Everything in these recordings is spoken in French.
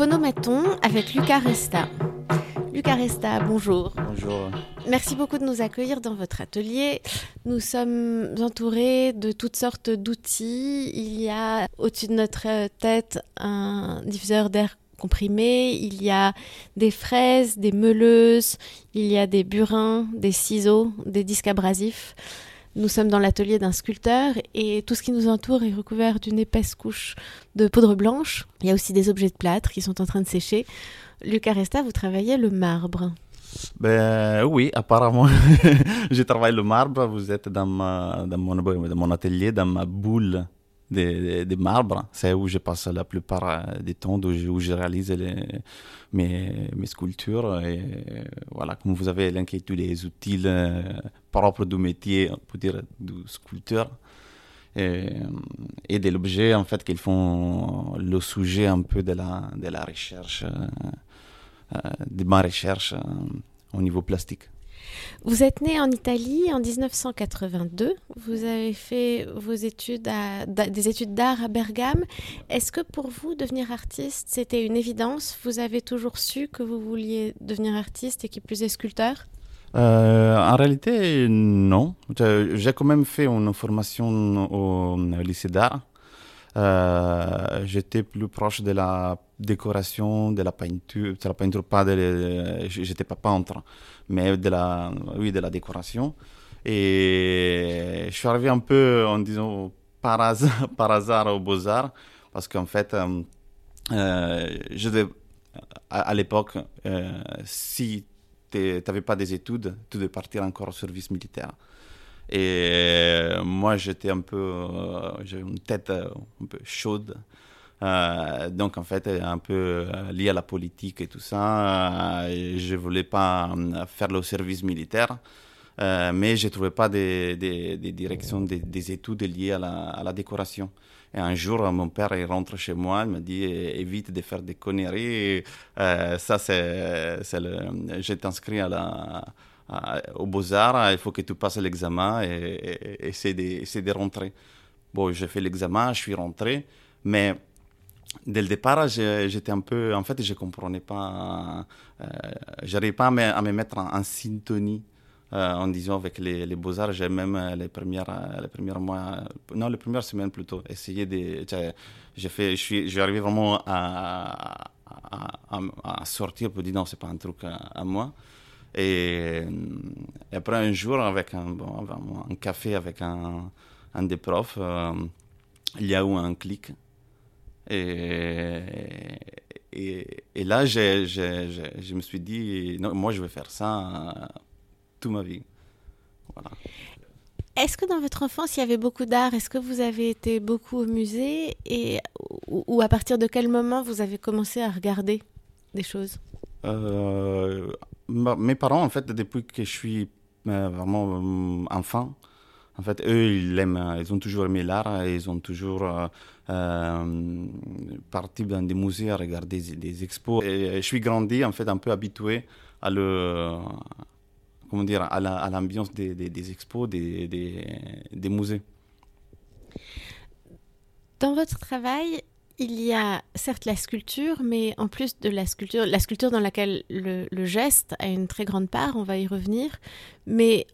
Phonomaton avec Lucas Resta. Lucas Resta, bonjour. Bonjour. Merci beaucoup de nous accueillir dans votre atelier. Nous sommes entourés de toutes sortes d'outils. Il y a au-dessus de notre tête un diffuseur d'air comprimé, il y a des fraises, des meuleuses, il y a des burins, des ciseaux, des disques abrasifs. Nous sommes dans l'atelier d'un sculpteur et tout ce qui nous entoure est recouvert d'une épaisse couche de poudre blanche. Il y a aussi des objets de plâtre qui sont en train de sécher. Lucas Resta, vous travaillez le marbre. Ben oui, apparemment, je travaille le marbre. Vous êtes dans, mon, dans mon atelier, dans ma boule de, de, marbre. C'est où je passe la plupart du temps, où je, où je réalise mes, mes, sculptures. Et voilà, comme vous avez linké tous les outils euh, propres du métier, on peut dire, du sculpteur. Et, et de l'objet, en fait, qu'ils font le sujet un peu de la, de la recherche, euh, de ma recherche euh, au niveau plastique. Vous êtes né en Italie en 1982. Vous avez fait vos études des études d'art à Bergame. Est-ce que pour vous, devenir artiste, c'était une évidence? Vous avez toujours su que vous vouliez devenir artiste et qui plus est sculpteur? Euh, en réalité, non. J'ai quand même fait une formation au lycée d'art. Euh, J'étais plus proche de la décoration, de la peinture, de la peinture, pas de, j'étais pas peintre, mais de la, oui, de la décoration. Et je suis arrivé un peu, en disant, par hasard, par aux Beaux-Arts, parce qu'en fait, euh, euh devais, à, l'époque, euh, si tu n'avais pas des études, tu devais partir encore au service militaire. Et moi, j'étais un peu, euh, j'avais une tête un peu chaude. Euh, donc en fait, un peu euh, lié à la politique et tout ça, euh, je voulais pas faire le service militaire, mais je trouvais pas des, des, directions, des, des, études liées à la, à la, décoration. Et un jour, mon père rentre chez moi, il me dit évite de faire des conneries. ça c'est, je t'inscris à la aux Beaux-Arts, il faut que tu passes l'examen et, et, et de, de rentrer. Bon, j'ai fait l'examen, je suis rentré, mais dès le départ, j'étais un peu. En fait, je ne comprenais pas. Euh, j'arrivais pas à me, mettre en, en syntonie. Euh, en disant avec les, les beaux-arts, j'ai même euh, les premières, euh, les premières mois, non, les premières semaines plutôt, essayé de. J'ai fait, je suis, arrivé vraiment à, à, à, sortir pour dire non, c'est pas un truc à, moi. Et, et, après un jour, avec un, bon, un café avec un, un des profs, euh, il y a eu un clic. Et, et, et là, je, je, je, me suis dit, non, moi, je vais faire ça toute ma vie. Voilà. Est-ce que dans votre enfance, il y avait beaucoup d'art? Est-ce que vous avez été beaucoup au musée? Et, ou, ou, à partir de quel moment vous avez commencé à regarder des choses? Euh, Mes parents, en fait, depuis que je suis euh, vraiment euh, enfant, en fait, eux, ils aiment, ils ont toujours aimé l'art, ils ont toujours euh, parti dans des musées à regarder des, expos. Et je suis grandi, en fait, un peu habitué à le, comment dire, à l'ambiance la, des, expos, des, musées. Dans votre travail, il y a certes la sculpture, mais en plus de la sculpture, la sculpture dans laquelle le, geste a une très grande part, on va y revenir, mais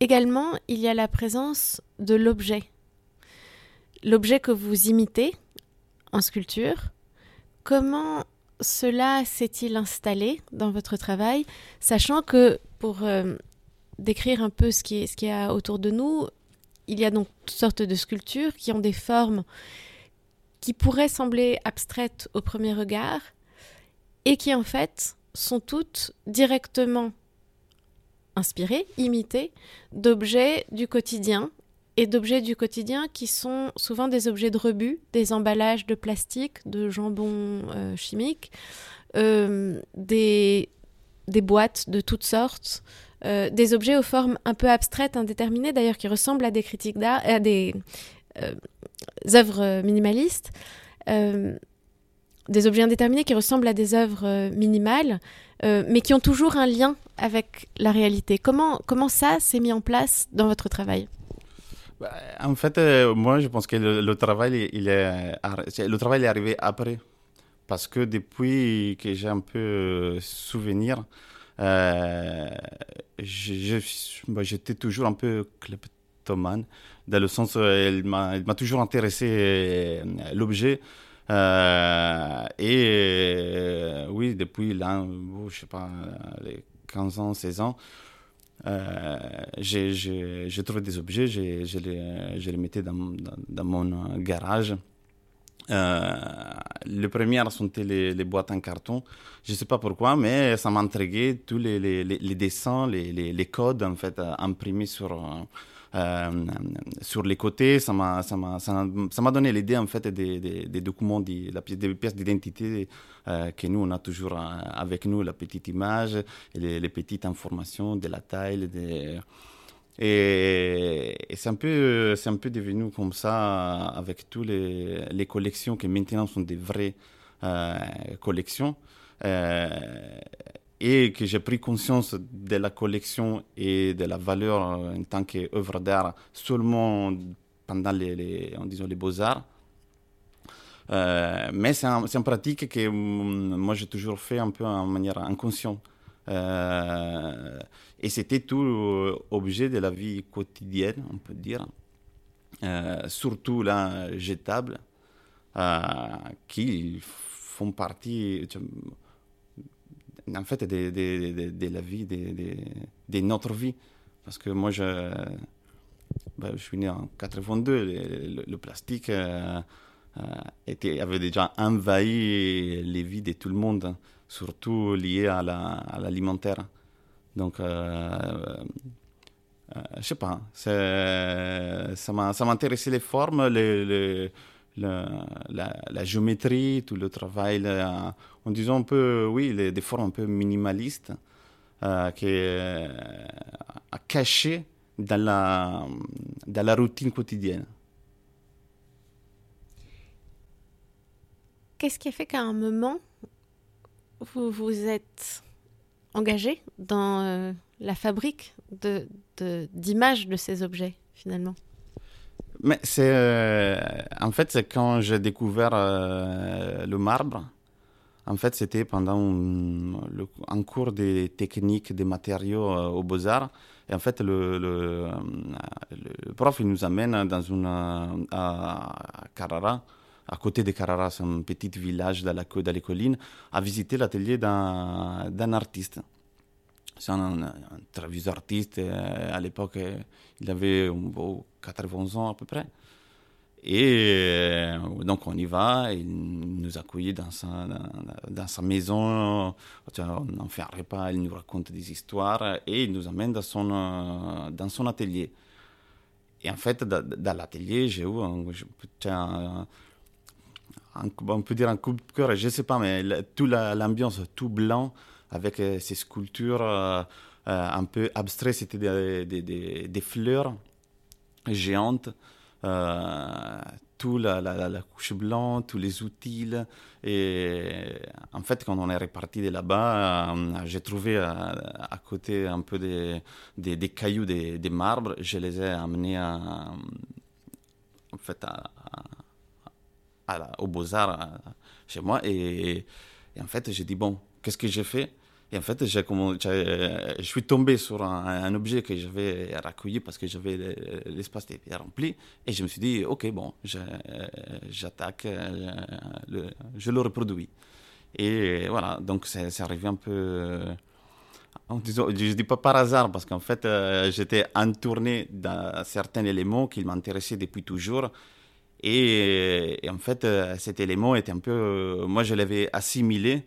Également, il y a la présence de l'objet. L'objet que vous imitez en sculpture, comment cela s'est-il installé dans votre travail, sachant que pour euh, décrire un peu ce qui est, ce qu'il y a autour de nous, il y a donc toutes sortes de sculptures qui ont des formes qui pourraient sembler abstraites au premier regard et qui en fait sont toutes directement inspirés, imités d'objets du quotidien et d'objets du quotidien qui sont souvent des objets de rebut, des emballages de plastique, de jambon euh, chimique, euh, des, des boîtes de toutes sortes, euh, des objets aux formes un peu abstraites, indéterminées d'ailleurs, qui ressemblent à des critiques d'art, à des œuvres minimalistes, euh, des objets indéterminés qui ressemblent à des œuvres minimales, euh, mais qui ont toujours un lien avec la réalité. Comment, comment ça s'est mis en place dans votre travail? Bah, En fait, euh, moi, je pense que le, travail, il est, le travail est arrivé après. parce que depuis que j'ai un peu souvenir, j'étais toujours un peu dans le sens où elle m'a toujours intéressé l'objet. et oui, depuis là, je sais pas, les 15 ans, 16 ans, euh, j'ai trouvé des objets, je les, les mettais dans, dans, mon garage. Euh, les premières sont les, les, boîtes en carton. Je ne sais pas pourquoi, mais ça m'intriguait tous les, les, dessins, les, codes en fait imprimés sur euh, sur les côtés, ça m'a, ça m'a, ça m'a donné l'idée en fait des, des, des documents, des, des pièces d'identité euh, que nous on a toujours euh, avec nous, la petite image, les, petites informations de la taille, et, c'est un peu, un peu devenu comme ça avec toutes les, collections qui maintenant sont des vraies collections. Euh, et que j'ai pris conscience de la collection et de la valeur en tant qu'œuvre d'art seulement pendant les, les, les beaux-arts. Euh, mais c'est un, une pratique que mm, moi j'ai toujours fait un peu en manière inconsciente. Euh, et c'était tout objet de la vie quotidienne, on peut dire. Euh, surtout là, jetables, qui font partie en fait, de, la vie, de, notre vie. Parce que moi, je, ben, je suis né en 82, le, plastique euh, euh, était, avait déjà envahi les vies de tout le monde, surtout lié à l'alimentaire. La, Donc, euh, euh, je sais pas, ça m'a intéressé les formes, les la, géométrie, tout le travail, en disant un peu, oui, des formes un peu minimalistes, euh, qui euh, cachées dans la, dans la routine quotidienne. Qu'est-ce qui a fait qu'à un moment, vous vous êtes engagé dans euh, la fabrique d'images de, de ces objets, finalement? Mais c'est euh, en fait c'est quand j'ai découvert euh, le marbre. En fait, c'était pendant un, cours des techniques des matériaux euh, au Beaux-Arts. Et en fait, le, le, le, prof il nous amène dans une à Carrara, à côté de Carrara, c'est un petit village dans, la, dans les collines, à visiter l'atelier d'un artiste. C'est un, un, très vieux artiste. À l'époque, il avait un beau 80 ans à peu près. Et euh, donc on y va, il nous accueille dans sa, dans, sa maison, on fait un repas, il nous raconte des histoires et il nous amène dans son, euh, dans son atelier. Et en fait, dans, l'atelier, j'ai eu un, on peut dire un coup de cœur, je ne sais pas, mais toute l'ambiance tout blanc avec euh, ces sculptures un peu abstraites, c'était des, des fleurs géante. Euh, tout la, la, couche blanche, tous les outils. Et en fait, quand on est reparti de là-bas, euh, j'ai trouvé euh, à, côté un peu des, des, cailloux, des, des, marbres. Je les ai amenés à, en fait, à, au Beaux-Arts chez moi. Et en fait, j'ai dit, bon, qu'est-ce que j'ai fait? Et en fait, j'ai, je suis tombé sur un, objet que j'avais recueilli parce que j'avais l'espace rempli. Et je me suis dit, OK, bon, j'attaque, je le reproduis. Et voilà, donc c'est, arrivé un peu. je ne dis pas par hasard, parce qu'en fait, euh, j'étais entourné d'un certain élément qui m'intéressait depuis toujours. Et, en fait, euh, cet élément était un peu. Moi, je l'avais assimilé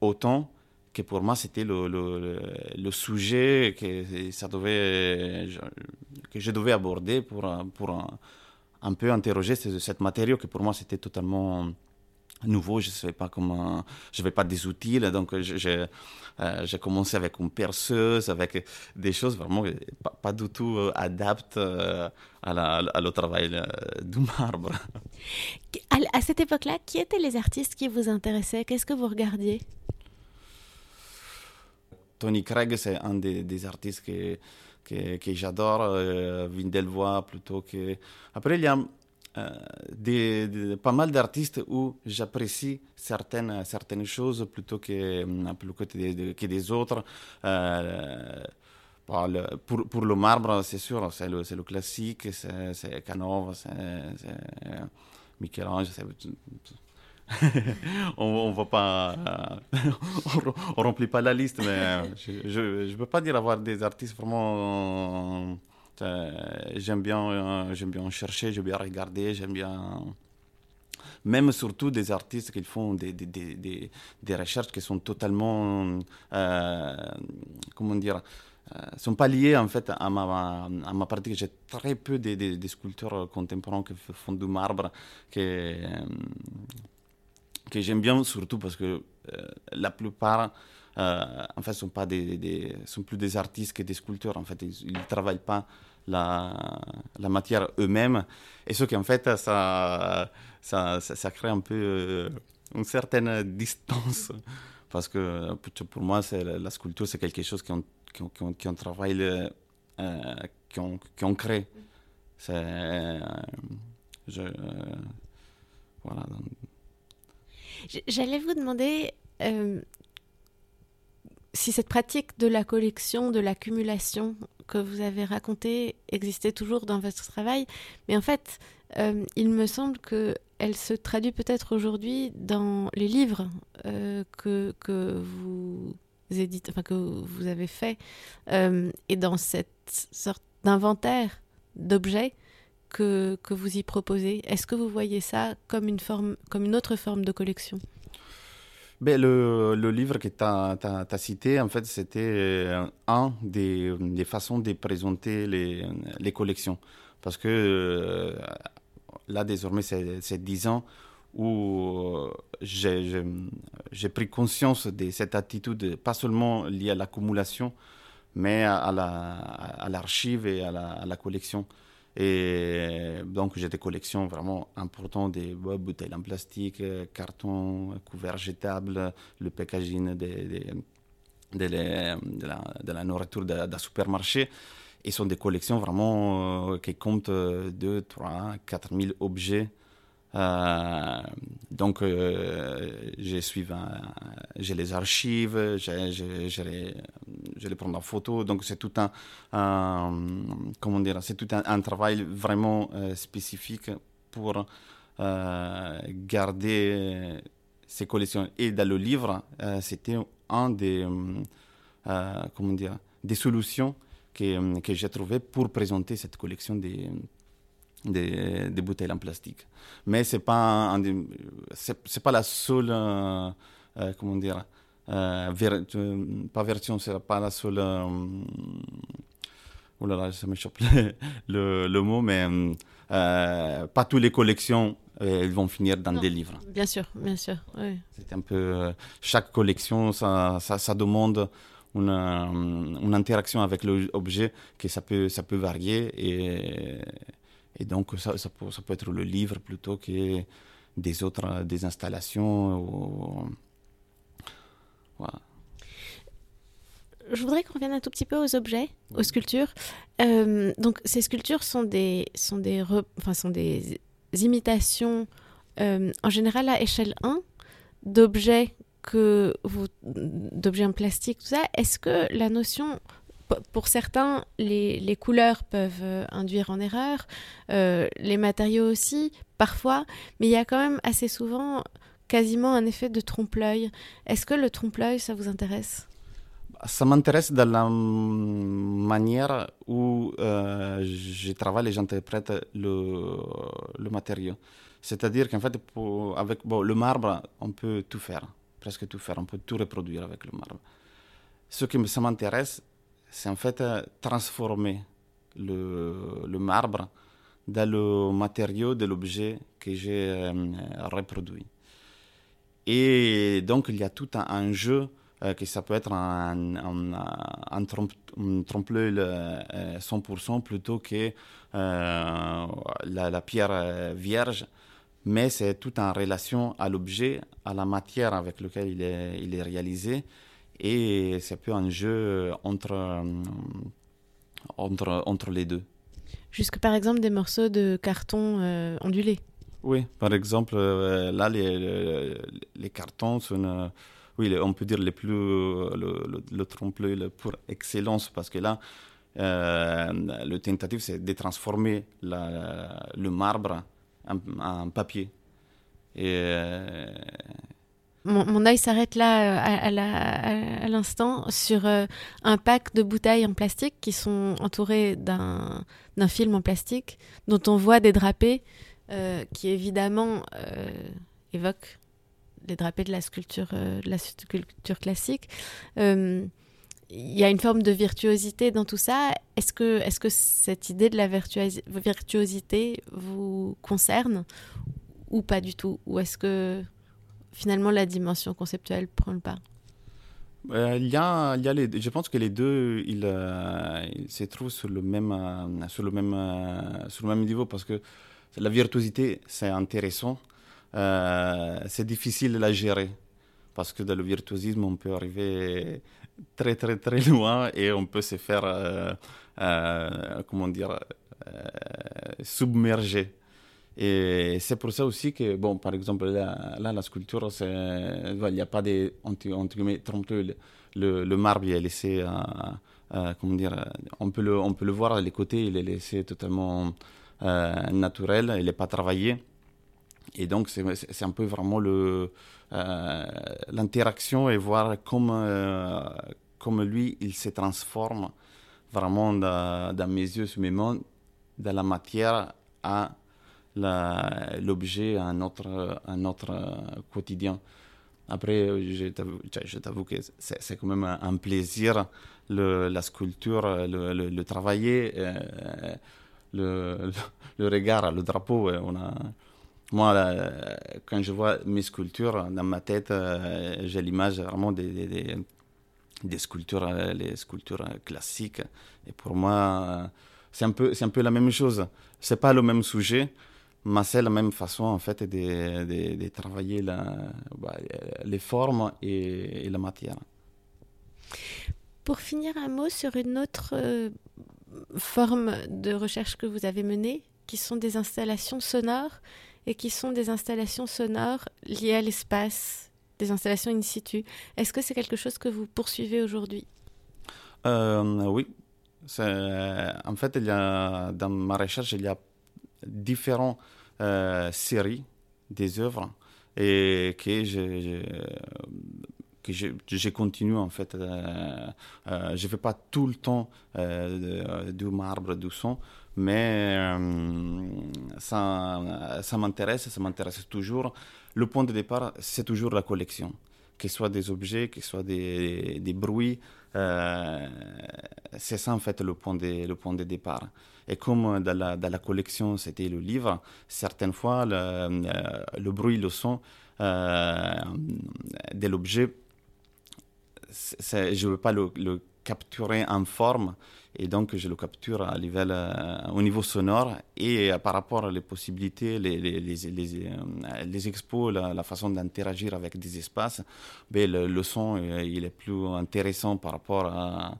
autant que pour moi c'était le, le, sujet que ça devait que je devais aborder pour pour un, peu interroger cette matériau que pour moi c'était totalement nouveau. Je savais pas comment je n'avais pas des outils donc j'ai j'ai commencé avec une perceuse avec des choses vraiment pas, du tout euh, adaptes euh, à, la, à le travail euh, du marbre. À cette époque-là qui étaient les artistes qui vous intéressaient? Qu'est-ce que vous regardiez? Tony Craig, c'est un des, artistes que, que, j'adore. Euh, Vindelvoix plutôt que. Après, il y a des, pas mal d'artistes où j'apprécie certaines, certaines choses plutôt que, que, des, que des autres. pour, pour, le marbre, c'est sûr, c'est le, le, classique, c'est Canova, c'est Michel-Ange, on ne va pas, on, remplit pas la liste, mais je ne peux pas dire avoir des artistes vraiment. j'aime bien, j'aime bien chercher, j'aime bien regarder, j'aime bien. Même surtout des artistes qui font des, des, des, des recherches qui sont totalement, euh, comment dire, euh, sont pas liés en fait à ma, à ma pratique. J'ai très peu de, de, sculpteurs contemporains qui font du marbre, euh, que j'aime bien surtout parce que euh, la plupart en fait sont pas des, sont plus des artistes que des sculpteurs. En fait, ils, ne travaillent pas la, matière eux-mêmes. Et ce qui en fait ça, ça, ça, crée un peu une certaine distance parce que pour moi, la sculpture, c'est quelque chose travaillé, euh, qui, ont, qui ont créé. C'est. Euh, euh, voilà. J'allais vous demander si cette pratique de la collection, de l'accumulation que vous avez racontée existait toujours dans votre travail, mais en fait, il me semble que elle se traduit peut-être aujourd'hui dans les livres euh, que, que vous enfin que vous avez fait, euh, et dans cette sorte d'inventaire d'objets que, vous y proposez? Est-ce que vous voyez ça comme une, autre forme de collection? Ben, le, livre que tu as, cité, en fait, c'était euh, un des, façons de présenter les, collections. Parce que là, désormais, c'est dix ans où euh, j'ai pris conscience de cette attitude, pas seulement liée à l'accumulation, mais à l'archive et à la, collection. Et donc, j'ai des collections vraiment importantes des bouteilles en plastique, carton, couverts jetables, le packaging de, de, de, la, nourriture d'un supermarché. Et ce sont des collections vraiment euh, qui comptent 2, 3, 4 000 objets. Euh, donc, euh, je suis, j'ai les archives, je les, prends en photo. Donc, c'est tout un, comment dire, c'est tout un, travail vraiment spécifique pour garder ces collections. Et dans le livre, c'était un des, comment dire, des solutions que, euh, que j'ai trouvé pour présenter cette collection des, des, des bouteilles en plastique. Mais ce n'est pas, pas la seule, euh, euh, comment dire, ver, pas version, c'est pas la seule, oh là là, ça m'échappe le, le, mot, mais pas toutes les collections elles vont finir dans des livres. Bien sûr, bien sûr. Oui. C'est un peu chaque collection, ça, ça, ça demande une, une interaction avec l'objet que ça peut, ça peut varier et, et donc ça, ça, peut, ça, peut, être le livre plutôt que des autres des installations. Ou... Je voudrais qu'on revienne un tout petit peu aux objets, aux sculptures. Euh, donc ces sculptures sont des, sont des, enfin, sont des imitations euh, en général à échelle 1 d'objets que vous d'objets en plastique, tout ça, est-ce que la notion pour certains, les, les, couleurs peuvent euh, induire en erreur, euh, les matériaux aussi, parfois, mais il y a quand même assez souvent quasiment un effet de trompe-l'œil. Est-ce que le trompe-l'œil, ça vous intéresse? Ça m'intéresse dans la manière où euh, je travaille et j'interprète le, matériau. C'est-à-dire qu'en fait, avec le marbre, on peut tout faire presque tout faire, on peut tout reproduire avec le marbre. Ce qui ça m'intéresse, c'est en fait transformer le, le, marbre dans le matériau de l'objet que j'ai euh, reproduit. Et donc, il y a tout un, jeu euh, que ça peut être un, un, trompe, l'œil 100% plutôt que la, pierre vierge mais c'est tout en relation à l'objet, à la matière avec laquelle il est, réalisé, et c'est un peu un jeu entre, euh, entre, entre les deux. Jusque par exemple des morceaux de carton euh, ondulés. Oui, par exemple, euh, là, les, les, cartons sont, euh, oui, on peut dire les plus, le, le, trompe-l'œil pour excellence, parce que là, le tentative, c'est de transformer la, le marbre en, en papier. Et mon, œil s'arrête là à, l'instant sur euh, un pack de bouteilles en plastique qui sont entourées d'un film en plastique dont on voit des drapés euh, qui évidemment euh, évoquent les drapés de la sculpture, de la sculpture classique. Il y a une forme de virtuosité dans tout ça. Est-ce que, est -ce que cette idée de la virtuosité vous concerne ou pas du tout? Ou est-ce que finalement la dimension conceptuelle prend le pas? Euh, il, y a, y a les, je pense que les deux, ils, euh, se trouvent sur le même, euh, sur le même, sur le même niveau parce que la virtuosité, c'est intéressant. c'est difficile de la gérer parce que dans le virtuosisme, on peut arriver très très très loin et on peut se faire, comment dire, submerger. Et c'est pour ça aussi que, bon, par exemple, là, la sculpture, il n'y a pas de, entre, guillemets, le, le, marbre est laissé, comment dire, on peut, le, on peut le voir, les côtés, il est laissé totalement euh, naturel, il n'est pas travaillé. Et donc, c'est un peu vraiment euh, l'interaction et voir comment, euh, comme lui, il se transforme vraiment dans, mes yeux, sur mes mains, dans la matière à l'objet à notre, à notre quotidien. Après, je t'avoue que c'est quand même un plaisir, la sculpture, le, le, travailler, euh, le, le, regard, le drapeau. On a, moi, quand je vois mes sculptures, dans ma tête, euh, j'ai l'image vraiment des, des, des, sculptures, les sculptures classiques. Et pour moi, c'est un, peu, un peu la même chose. C'est pas le même sujet, mais c'est la même façon en fait de, de, travailler la, bah, les formes et, la matière. Pour finir, un mot sur une autre euh, forme de recherche que vous avez menée, qui sont des installations sonores et qui sont des installations sonores liées à l'espace, des installations in situ. Est-ce que c'est quelque chose que vous poursuivez aujourd'hui? Euh, Oui. En fait, il y a, dans ma recherche, il y a différentes euh, séries des œuvres et que je, que je, continue en fait. Euh, euh, je ne fais pas tout le temps du marbre, du son, mais ça, ça m'intéresse, ça m'intéresse toujours. Le point de départ, c'est toujours la collection, que ce soit des objets, que ce soit des, des bruits. c'est ça en fait le point de, le point de départ. Et comme dans la, dans la collection, c'était le livre, certaines fois, le, euh, le bruit, le son euh, de l'objet, je ne veux pas le, capturer en forme, et donc je le capture euh, au niveau sonore et par rapport aux possibilités, les, les, les, les expos, la, façon d'interagir avec des espaces, ben, le, son il est plus intéressant par rapport à,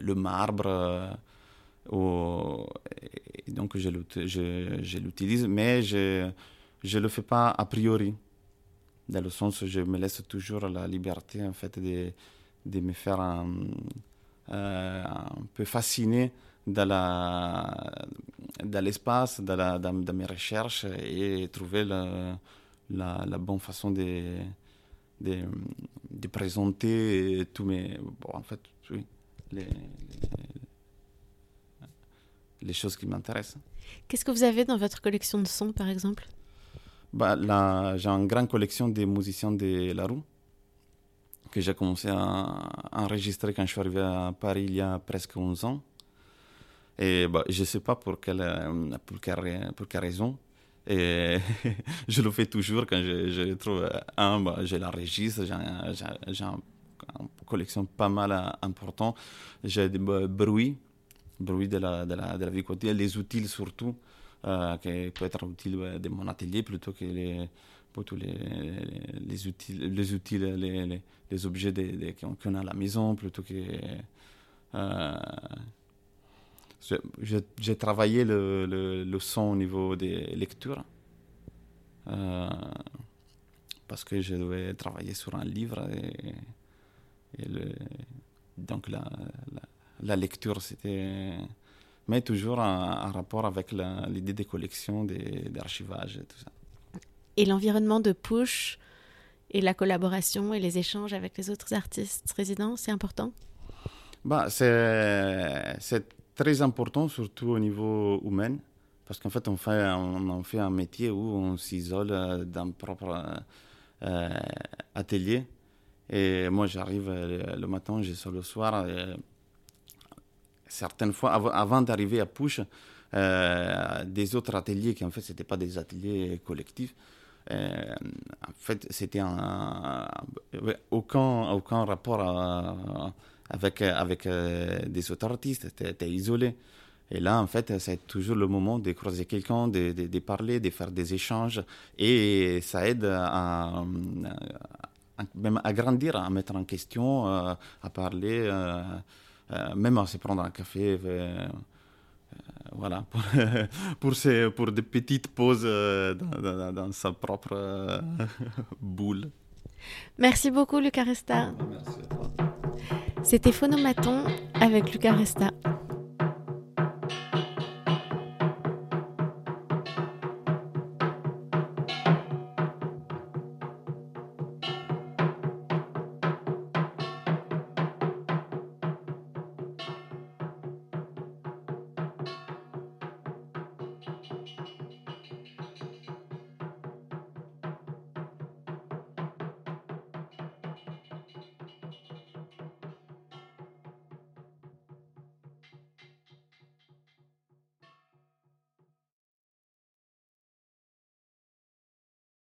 le marbre donc je, je, l'utilise, mais je ne le fais pas a priori. Dans le sens où je me laisse toujours la liberté en fait de, de me faire un, euh, un peu fasciner dans, la, dans l'espace, dans, dans, mes recherches et trouver la, la, la bonne façon de, de, de, présenter tous mes... Bon, en fait, oui, les, les choses qui m'intéressent. Qu'est-ce que vous avez dans votre collection de sons, par exemple? Bah, J'ai une grande collection des musiciens de la roue que j'ai commencé à enregistrer quand je suis arrivé à Paris il y a presque 11 ans. Et bah, je ne sais pas pour quelle, pour quelle, pour quelle raison. Et je le fais toujours quand je, je trouve un, bah, je l'enregistre, j'ai une collection pas mal importante. J'ai des bruits bruit de la, de la, de la vie quotidienne, les outils surtout, euh, qui peut être utile de mon atelier plutôt que les, plutôt les, outils, les, outils, les, objets qu'on a à la maison plutôt que. Euh, j'ai travaillé le, le, son au niveau des lectures. Euh, parce que je devais travailler sur un livre. Et, donc la, la, lecture, c'était. Mais toujours en, rapport avec l'idée des collections, d'archivage et tout ça. Et l'environnement de push et la collaboration et les échanges avec les autres artistes résidents, c'est important? Bah, C'est très important, surtout au niveau humain, parce qu'en fait, on, fait, on, fait un métier où on s'isole euh, d'un propre euh, atelier. Et moi, j'arrive euh, le, matin, je sors le soir. Certaines fois, avant, d'arriver à Push, des autres ateliers qui en fait, c'était pas des ateliers collectifs, euh, en fait, c'était un, aucun, aucun rapport avec, avec euh, des autres artistes, tu étais isolé. Et là, en fait, c'est toujours le moment de croiser quelqu'un, de, parler, de faire des échanges. Et ça aide à, même à grandir, à mettre en question, euh, à parler, même à se prendre un café. Euh, voilà, pour, pour, ces, pour des petites pauses euh, dans, dans, sa propre euh, boule. Merci beaucoup, Lucas Resta. C'était Phonomaton avec Lucas Resta.